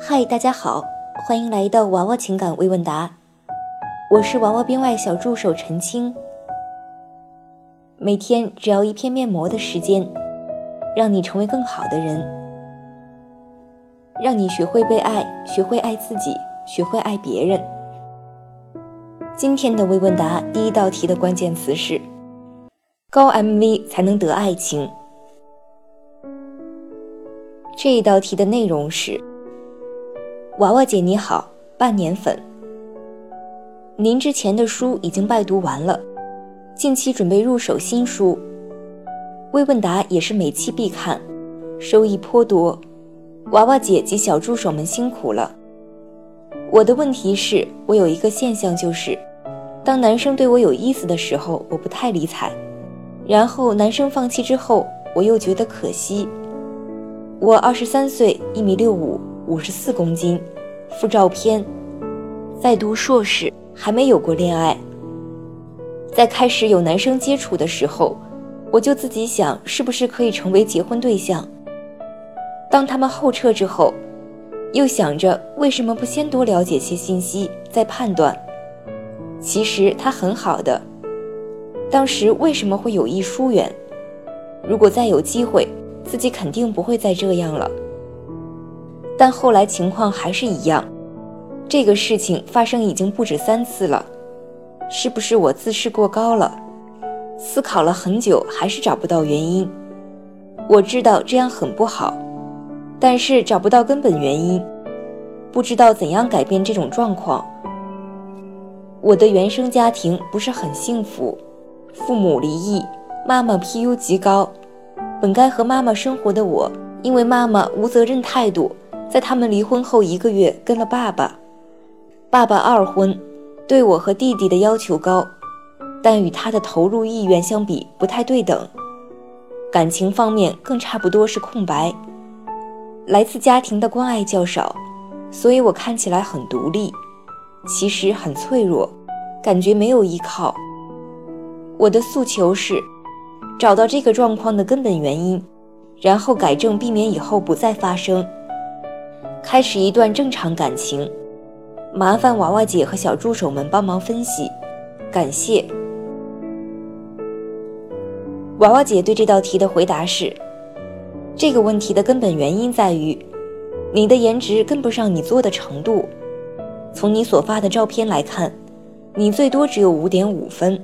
嗨，大家好，欢迎来到娃娃情感微问答，我是娃娃编外小助手陈青。每天只要一片面膜的时间，让你成为更好的人，让你学会被爱，学会爱自己，学会爱别人。今天的微问答第一道题的关键词是高 MV 才能得爱情。这一道题的内容是。娃娃姐你好，半年粉。您之前的书已经拜读完了，近期准备入手新书。微问答也是每期必看，收益颇多。娃娃姐及小助手们辛苦了。我的问题是，我有一个现象就是，当男生对我有意思的时候，我不太理睬，然后男生放弃之后，我又觉得可惜。我二十三岁，一米六五。五十四公斤，附照片，在读硕士，还没有过恋爱。在开始有男生接触的时候，我就自己想，是不是可以成为结婚对象。当他们后撤之后，又想着为什么不先多了解些信息再判断？其实他很好的，当时为什么会有意疏远？如果再有机会，自己肯定不会再这样了。但后来情况还是一样，这个事情发生已经不止三次了，是不是我自视过高了？思考了很久，还是找不到原因。我知道这样很不好，但是找不到根本原因，不知道怎样改变这种状况。我的原生家庭不是很幸福，父母离异，妈妈 PU 极高，本该和妈妈生活的我，因为妈妈无责任态度。在他们离婚后一个月，跟了爸爸。爸爸二婚，对我和弟弟的要求高，但与他的投入意愿相比不太对等。感情方面更差不多是空白，来自家庭的关爱较少，所以我看起来很独立，其实很脆弱，感觉没有依靠。我的诉求是，找到这个状况的根本原因，然后改正，避免以后不再发生。开始一段正常感情，麻烦娃娃姐和小助手们帮忙分析，感谢。娃娃姐对这道题的回答是：这个问题的根本原因在于，你的颜值跟不上你作的程度。从你所发的照片来看，你最多只有五点五分，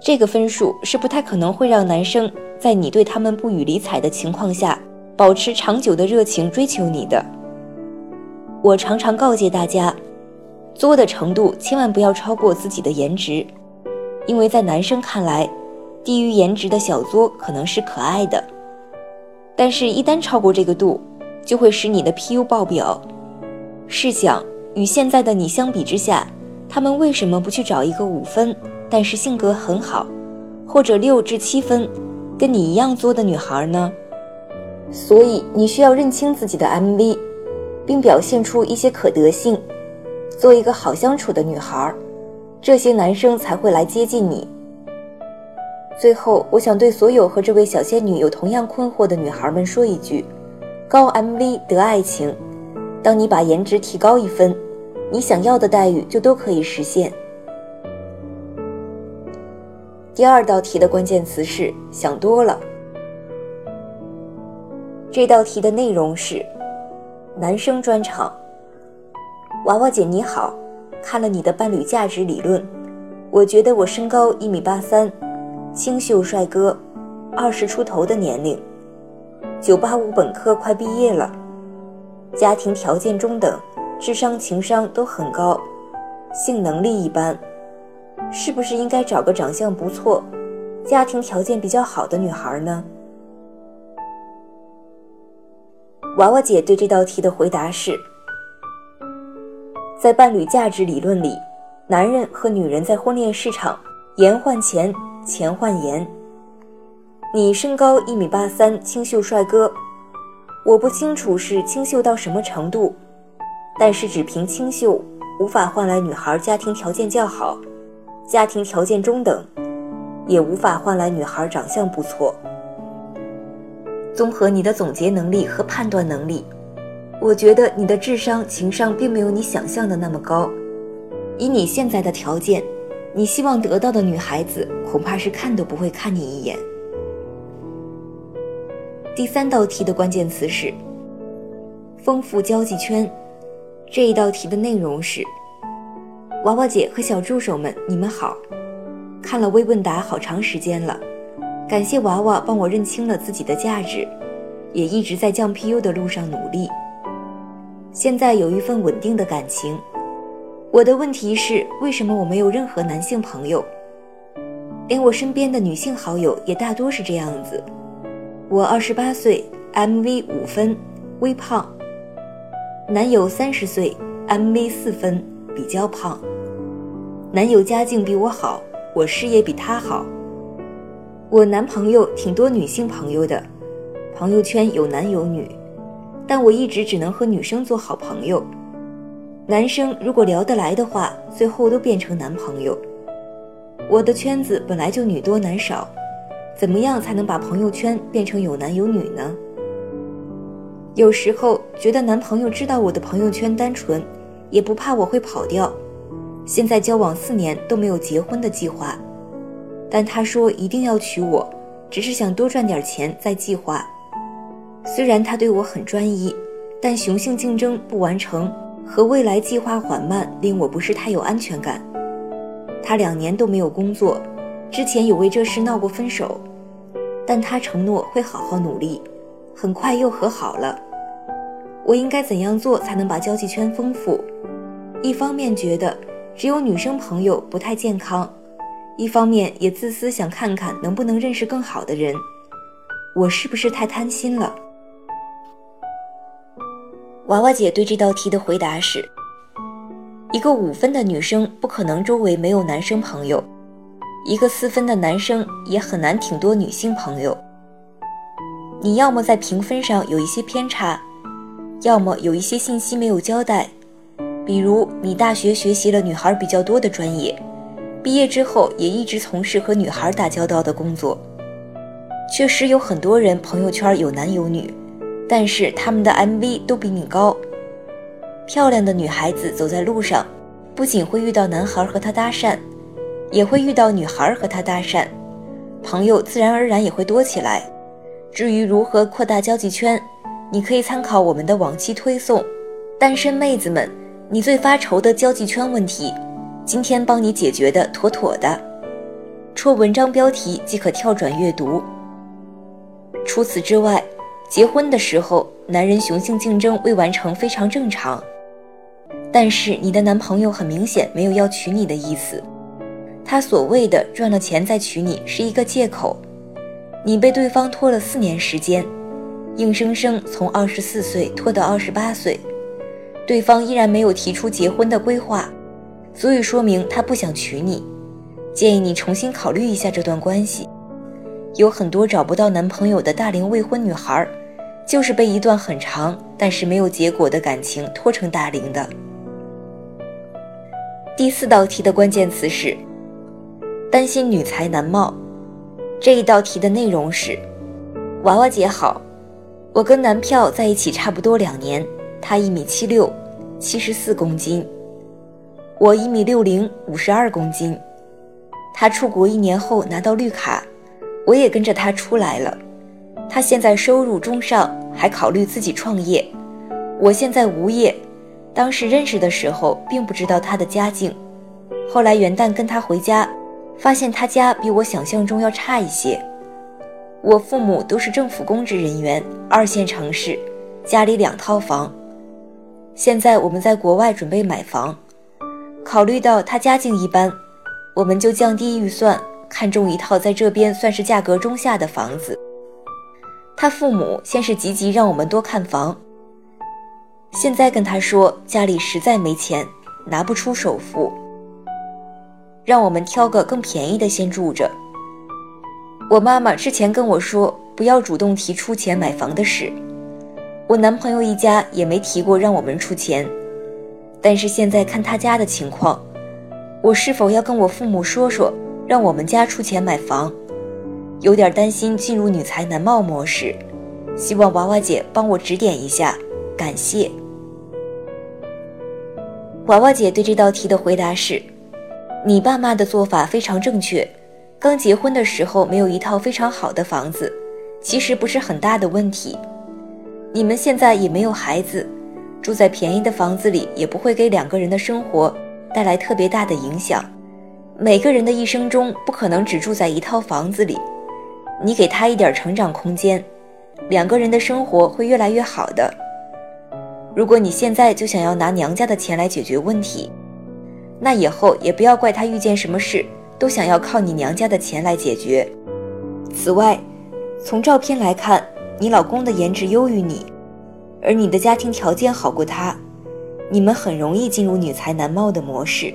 这个分数是不太可能会让男生在你对他们不予理睬的情况下，保持长久的热情追求你的。我常常告诫大家，作的程度千万不要超过自己的颜值，因为在男生看来，低于颜值的小作可能是可爱的，但是，一旦超过这个度，就会使你的 PU 爆表。试想，与现在的你相比之下，他们为什么不去找一个五分，但是性格很好，或者六至七分，跟你一样作的女孩呢？所以，你需要认清自己的 MV。并表现出一些可得性，做一个好相处的女孩，这些男生才会来接近你。最后，我想对所有和这位小仙女有同样困惑的女孩们说一句：高 MV 得爱情。当你把颜值提高一分，你想要的待遇就都可以实现。第二道题的关键词是想多了。这道题的内容是。男生专场，娃娃姐你好，看了你的伴侣价值理论，我觉得我身高一米八三，清秀帅哥，二十出头的年龄，九八五本科快毕业了，家庭条件中等，智商情商都很高，性能力一般，是不是应该找个长相不错，家庭条件比较好的女孩呢？娃娃姐对这道题的回答是：在伴侣价值理论里，男人和女人在婚恋市场颜换钱，钱换颜。你身高一米八三，清秀帅哥，我不清楚是清秀到什么程度，但是只凭清秀无法换来女孩家庭条件较好，家庭条件中等，也无法换来女孩长相不错。综合你的总结能力和判断能力，我觉得你的智商、情商并没有你想象的那么高。以你现在的条件，你希望得到的女孩子恐怕是看都不会看你一眼。第三道题的关键词是丰富交际圈。这一道题的内容是：娃娃姐和小助手们，你们好。看了微问答好长时间了，感谢娃娃帮我认清了自己的价值，也一直在降 PU 的路上努力。现在有一份稳定的感情。我的问题是，为什么我没有任何男性朋友？连我身边的女性好友也大多是这样子。我二十八岁，MV 五分，微胖。男友三十岁，MV 四分，比较胖。男友家境比我好，我事业比他好。我男朋友挺多女性朋友的，朋友圈有男有女。但我一直只能和女生做好朋友，男生如果聊得来的话，最后都变成男朋友。我的圈子本来就女多男少，怎么样才能把朋友圈变成有男有女呢？有时候觉得男朋友知道我的朋友圈单纯，也不怕我会跑掉。现在交往四年都没有结婚的计划，但他说一定要娶我，只是想多赚点钱再计划。虽然他对我很专一，但雄性竞争不完成和未来计划缓慢令我不是太有安全感。他两年都没有工作，之前有为这事闹过分手，但他承诺会好好努力，很快又和好了。我应该怎样做才能把交际圈丰富？一方面觉得只有女生朋友不太健康，一方面也自私想看看能不能认识更好的人。我是不是太贪心了？娃娃姐对这道题的回答是：一个五分的女生不可能周围没有男生朋友，一个四分的男生也很难挺多女性朋友。你要么在评分上有一些偏差，要么有一些信息没有交代，比如你大学学习了女孩比较多的专业，毕业之后也一直从事和女孩打交道的工作。确实有很多人朋友圈有男有女。但是他们的 MV 都比你高。漂亮的女孩子走在路上，不仅会遇到男孩和她搭讪，也会遇到女孩和她搭讪，朋友自然而然也会多起来。至于如何扩大交际圈，你可以参考我们的往期推送。单身妹子们，你最发愁的交际圈问题，今天帮你解决的妥妥的。戳文章标题即可跳转阅读。除此之外。结婚的时候，男人雄性竞争未完成非常正常，但是你的男朋友很明显没有要娶你的意思，他所谓的赚了钱再娶你是一个借口。你被对方拖了四年时间，硬生生从二十四岁拖到二十八岁，对方依然没有提出结婚的规划，足以说明他不想娶你。建议你重新考虑一下这段关系。有很多找不到男朋友的大龄未婚女孩。就是被一段很长但是没有结果的感情拖成大龄的。第四道题的关键词是担心女才男貌。这一道题的内容是：娃娃姐好，我跟男票在一起差不多两年，他一米七六，七十四公斤，我一米六零，五十二公斤。他出国一年后拿到绿卡，我也跟着他出来了。他现在收入中上，还考虑自己创业。我现在无业，当时认识的时候并不知道他的家境。后来元旦跟他回家，发现他家比我想象中要差一些。我父母都是政府公职人员，二线城市，家里两套房。现在我们在国外准备买房，考虑到他家境一般，我们就降低预算，看中一套在这边算是价格中下的房子。他父母先是积极让我们多看房，现在跟他说家里实在没钱，拿不出首付，让我们挑个更便宜的先住着。我妈妈之前跟我说不要主动提出钱买房的事，我男朋友一家也没提过让我们出钱，但是现在看他家的情况，我是否要跟我父母说说，让我们家出钱买房？有点担心进入女才男貌模式，希望娃娃姐帮我指点一下，感。感谢。娃娃姐对这道题的回答是：你爸妈的做法非常正确。刚结婚的时候没有一套非常好的房子，其实不是很大的问题。你们现在也没有孩子，住在便宜的房子里也不会给两个人的生活带来特别大的影响。每个人的一生中不可能只住在一套房子里，你给他一点成长空间，两个人的生活会越来越好的。如果你现在就想要拿娘家的钱来解决问题，那以后也不要怪他遇见什么事。都想要靠你娘家的钱来解决。此外，从照片来看，你老公的颜值优于你，而你的家庭条件好过他，你们很容易进入女才男貌的模式。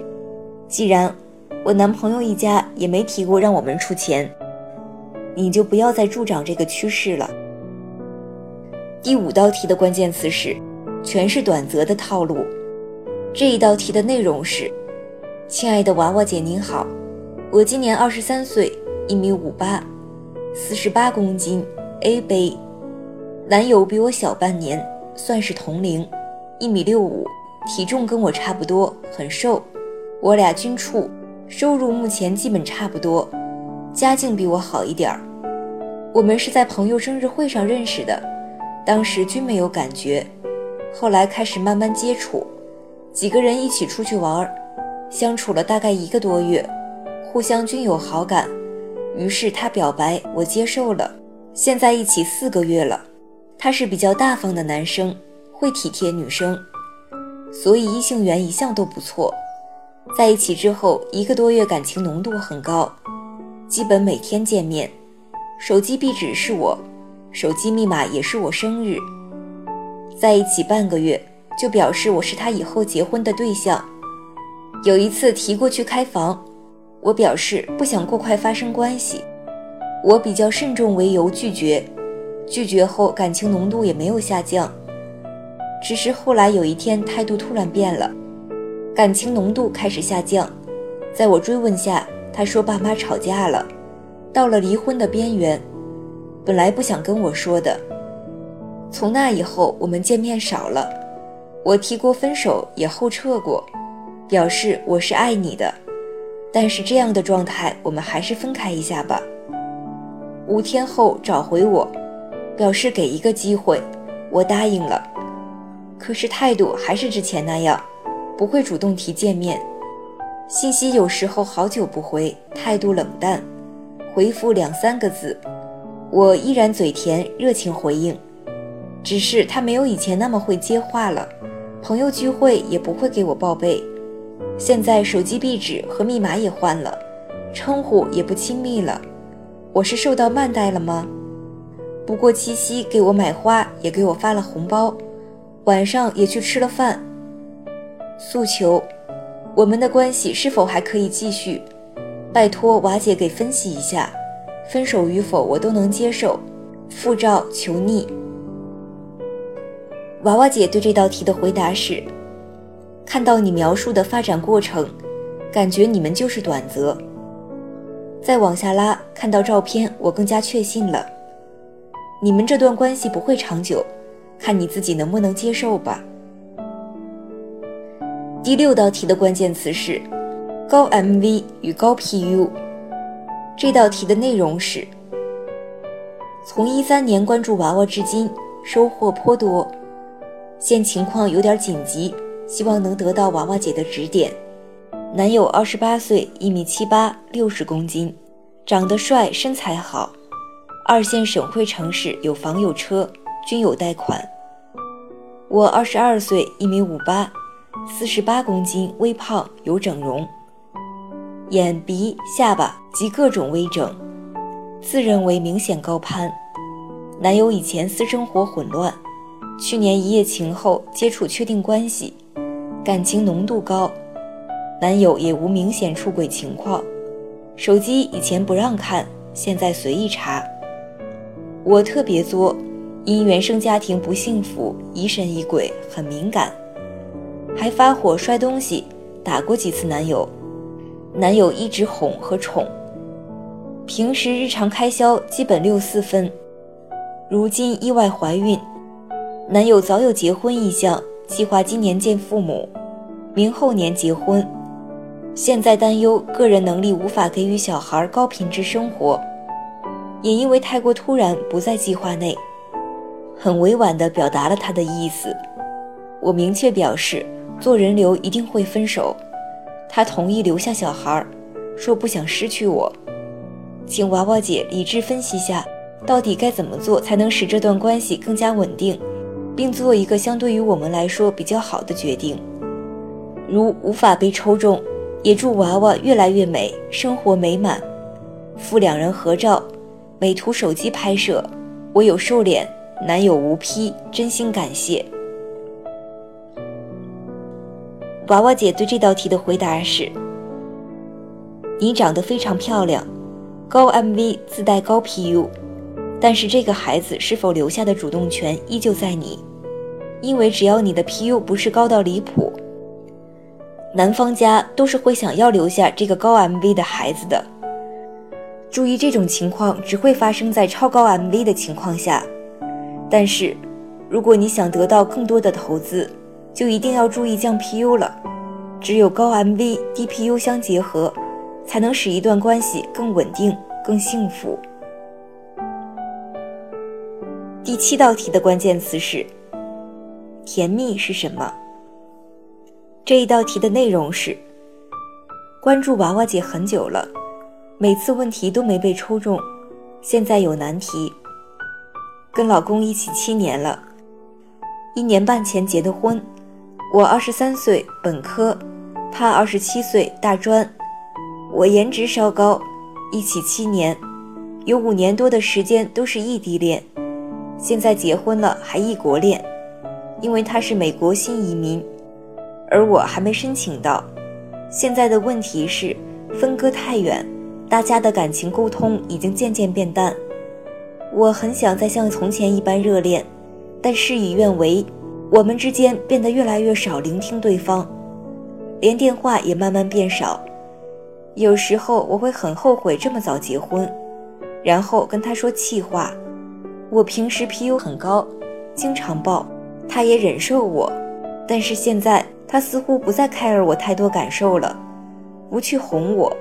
既然我男朋友一家也没提过让我们出钱，你就不要再助长这个趋势了。第五道题的关键词是，全是短则的套路。这一道题的内容是：亲爱的娃娃姐您好。我今年二十三岁，一米五八，四十八公斤，A 杯。男友比我小半年，算是同龄，一米六五，体重跟我差不多，很瘦。我俩均处，收入目前基本差不多，家境比我好一点儿。我们是在朋友生日会上认识的，当时均没有感觉，后来开始慢慢接触，几个人一起出去玩，相处了大概一个多月。互相均有好感，于是他表白，我接受了。现在一起四个月了，他是比较大方的男生，会体贴女生，所以异性缘一向都不错。在一起之后一个多月，感情浓度很高，基本每天见面。手机壁纸是我，手机密码也是我生日。在一起半个月，就表示我是他以后结婚的对象。有一次提过去开房。我表示不想过快发生关系，我比较慎重为由拒绝，拒绝后感情浓度也没有下降，只是后来有一天态度突然变了，感情浓度开始下降，在我追问下，他说爸妈吵架了，到了离婚的边缘，本来不想跟我说的，从那以后我们见面少了，我提过分手也后撤过，表示我是爱你的。但是这样的状态，我们还是分开一下吧。五天后找回我，表示给一个机会，我答应了。可是态度还是之前那样，不会主动提见面，信息有时候好久不回，态度冷淡，回复两三个字，我依然嘴甜热情回应，只是他没有以前那么会接话了，朋友聚会也不会给我报备。现在手机壁纸和密码也换了，称呼也不亲密了。我是受到慢待了吗？不过七夕给我买花，也给我发了红包，晚上也去吃了饭。诉求，我们的关系是否还可以继续？拜托瓦姐给分析一下，分手与否我都能接受。附照求逆。娃娃姐对这道题的回答是。看到你描述的发展过程，感觉你们就是短则。再往下拉，看到照片，我更加确信了，你们这段关系不会长久，看你自己能不能接受吧。第六道题的关键词是高 MV 与高 PU。这道题的内容是：从一三年关注娃娃至今，收获颇多，现情况有点紧急。希望能得到娃娃姐的指点。男友二十八岁，一米七八，六十公斤，长得帅，身材好，二线省会城市，有房有车，均有贷款。我二十二岁，一米五八，四十八公斤，微胖，有整容，眼鼻下巴及各种微整，自认为明显高攀。男友以前私生活混乱，去年一夜情后接触确定关系。感情浓度高，男友也无明显出轨情况，手机以前不让看，现在随意查。我特别作，因原生家庭不幸福，疑神疑鬼，很敏感，还发火摔东西，打过几次男友，男友一直哄和宠。平时日常开销基本六四分，如今意外怀孕，男友早有结婚意向，计划今年见父母，明后年结婚。现在担忧个人能力无法给予小孩高品质生活，也因为太过突然不在计划内。很委婉地表达了他的意思。我明确表示，做人流一定会分手。他同意留下小孩，说不想失去我。请娃娃姐理智分析下，到底该怎么做才能使这段关系更加稳定，并做一个相对于我们来说比较好的决定。如无法被抽中，也祝娃娃越来越美，生活美满。附两人合照，美图手机拍摄，我有瘦脸。男友无批，真心感谢。娃娃姐对这道题的回答是：你长得非常漂亮，高 MV 自带高 PU，但是这个孩子是否留下的主动权依旧在你，因为只要你的 PU 不是高到离谱，男方家都是会想要留下这个高 MV 的孩子的。注意，这种情况只会发生在超高 MV 的情况下。但是，如果你想得到更多的投资，就一定要注意降 PU 了。只有高 MV 低 PU 相结合，才能使一段关系更稳定、更幸福。第七道题的关键词是“甜蜜”是什么？这一道题的内容是：关注娃娃姐很久了，每次问题都没被抽中，现在有难题。跟老公一起七年了，一年半前结的婚。我二十三岁本科，他二十七岁大专。我颜值稍高，一起七年，有五年多的时间都是异地恋。现在结婚了还异国恋，因为他是美国新移民，而我还没申请到。现在的问题是分割太远，大家的感情沟通已经渐渐变淡。我很想再像从前一般热恋，但事与愿违，我们之间变得越来越少聆听对方，连电话也慢慢变少。有时候我会很后悔这么早结婚，然后跟他说气话。我平时 PU 很高，经常爆，他也忍受我，但是现在他似乎不再 care 我太多感受了，不去哄我。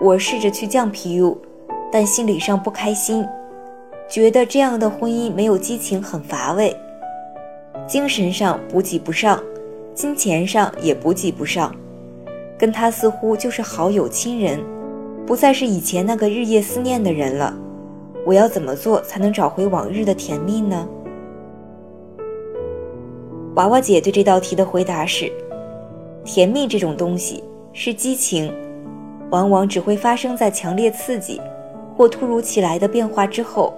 我试着去降 PU，但心理上不开心。觉得这样的婚姻没有激情，很乏味，精神上补给不上，金钱上也补给不上，跟他似乎就是好友亲人，不再是以前那个日夜思念的人了。我要怎么做才能找回往日的甜蜜呢？娃娃姐对这道题的回答是：甜蜜这种东西是激情，往往只会发生在强烈刺激或突如其来的变化之后。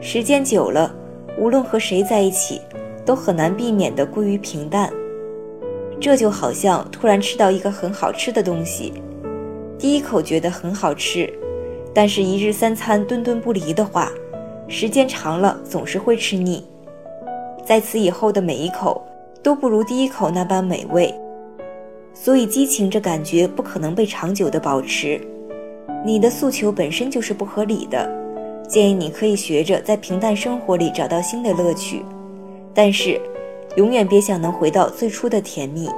时间久了，无论和谁在一起，都很难避免的归于平淡。这就好像突然吃到一个很好吃的东西，第一口觉得很好吃，但是一日三餐顿顿不离的话，时间长了总是会吃腻。在此以后的每一口都不如第一口那般美味，所以激情这感觉不可能被长久的保持。你的诉求本身就是不合理的。建议你可以学着在平淡生活里找到新的乐趣，但是，永远别想能回到最初的甜蜜。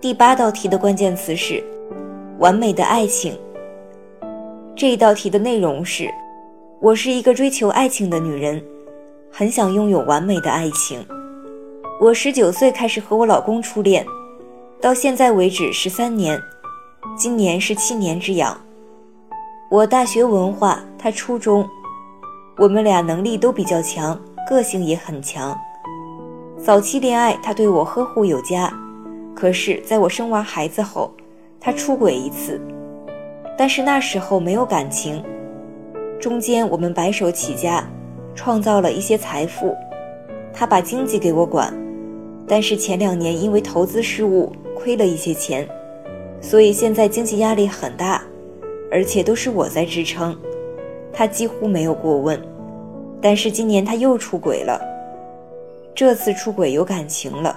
第八道题的关键词是“完美的爱情”。这一道题的内容是：我是一个追求爱情的女人，很想拥有完美的爱情。我十九岁开始和我老公初恋，到现在为止十三年，今年是七年之痒。我大学文化，他初中，我们俩能力都比较强，个性也很强。早期恋爱，他对我呵护有加，可是在我生完孩子后，他出轨一次，但是那时候没有感情。中间我们白手起家，创造了一些财富，他把经济给我管，但是前两年因为投资失误亏了一些钱，所以现在经济压力很大。而且都是我在支撑，他几乎没有过问。但是今年他又出轨了，这次出轨有感情了，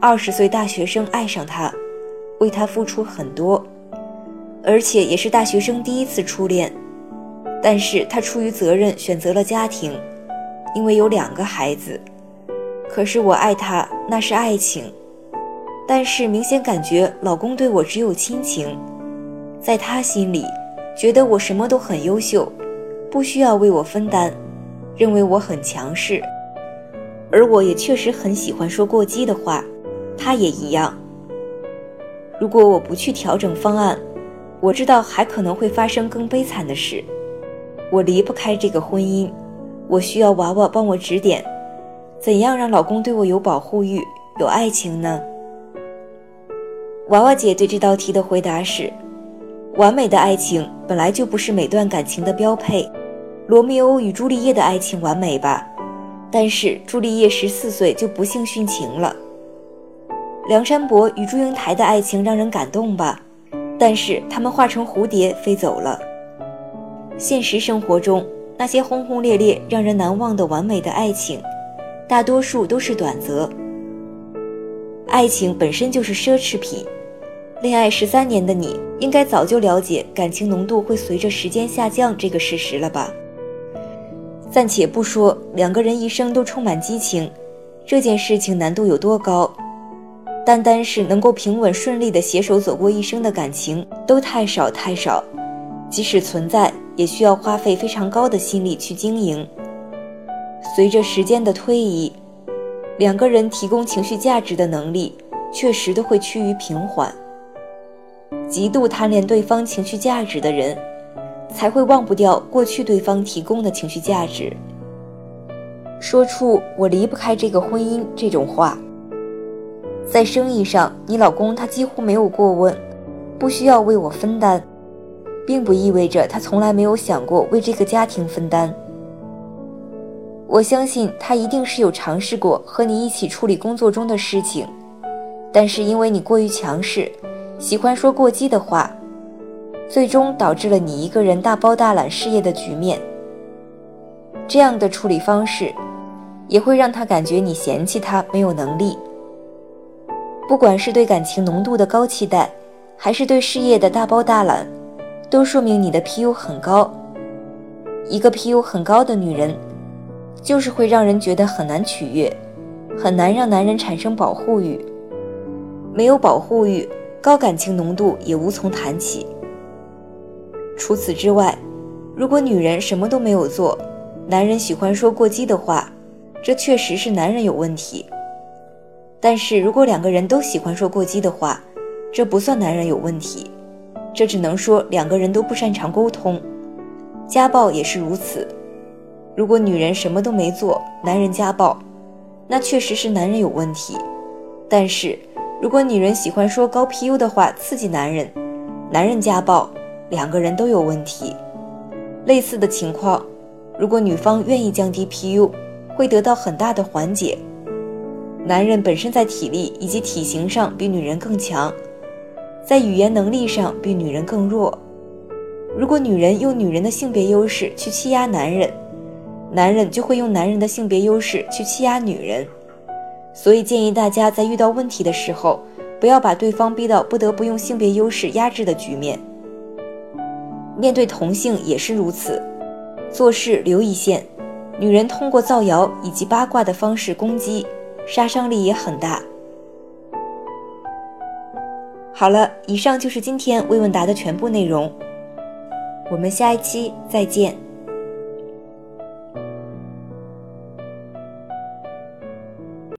二十岁大学生爱上他，为他付出很多，而且也是大学生第一次初恋。但是他出于责任选择了家庭，因为有两个孩子。可是我爱他，那是爱情。但是明显感觉老公对我只有亲情，在他心里，觉得我什么都很优秀，不需要为我分担，认为我很强势。而我也确实很喜欢说过激的话，他也一样。如果我不去调整方案，我知道还可能会发生更悲惨的事。我离不开这个婚姻，我需要娃娃帮我指点，怎样让老公对我有保护欲、有爱情呢？娃娃姐对这道题的回答是：完美的爱情本来就不是每段感情的标配。罗密欧与朱丽叶的爱情完美吧，但是朱丽叶十四岁就不幸殉情了。梁山伯与祝英台的爱情让人感动吧，但是他们化成蝴蝶飞走了。现实生活中那些轰轰烈烈、让人难忘的完美的爱情，大多数都是短则。爱情本身就是奢侈品。恋爱十三年的你，应该早就了解感情浓度会随着时间下降这个事实了吧？暂且不说两个人一生都充满激情，这件事情难度有多高，单单是能够平稳顺利的携手走过一生的感情都太少太少，即使存在，也需要花费非常高的心力去经营。随着时间的推移，两个人提供情绪价值的能力确实都会趋于平缓。极度贪恋对方情绪价值的人，才会忘不掉过去对方提供的情绪价值。说出“我离不开这个婚姻”这种话，在生意上，你老公他几乎没有过问，不需要为我分担，并不意味着他从来没有想过为这个家庭分担。我相信他一定是有尝试过和你一起处理工作中的事情，但是因为你过于强势。喜欢说过激的话，最终导致了你一个人大包大揽事业的局面。这样的处理方式，也会让他感觉你嫌弃他没有能力。不管是对感情浓度的高期待，还是对事业的大包大揽，都说明你的 PU 很高。一个 PU 很高的女人，就是会让人觉得很难取悦，很难让男人产生保护欲。没有保护欲。高感情浓度也无从谈起。除此之外，如果女人什么都没有做，男人喜欢说过激的话，这确实是男人有问题。但是如果两个人都喜欢说过激的话，这不算男人有问题，这只能说两个人都不擅长沟通。家暴也是如此。如果女人什么都没做，男人家暴，那确实是男人有问题。但是。如果女人喜欢说高 PU 的话刺激男人，男人家暴，两个人都有问题。类似的情况，如果女方愿意降低 PU，会得到很大的缓解。男人本身在体力以及体型上比女人更强，在语言能力上比女人更弱。如果女人用女人的性别优势去欺压男人，男人就会用男人的性别优势去欺压女人。所以建议大家在遇到问题的时候，不要把对方逼到不得不用性别优势压制的局面。面对同性也是如此，做事留一线。女人通过造谣以及八卦的方式攻击，杀伤力也很大。好了，以上就是今天微问答的全部内容，我们下一期再见。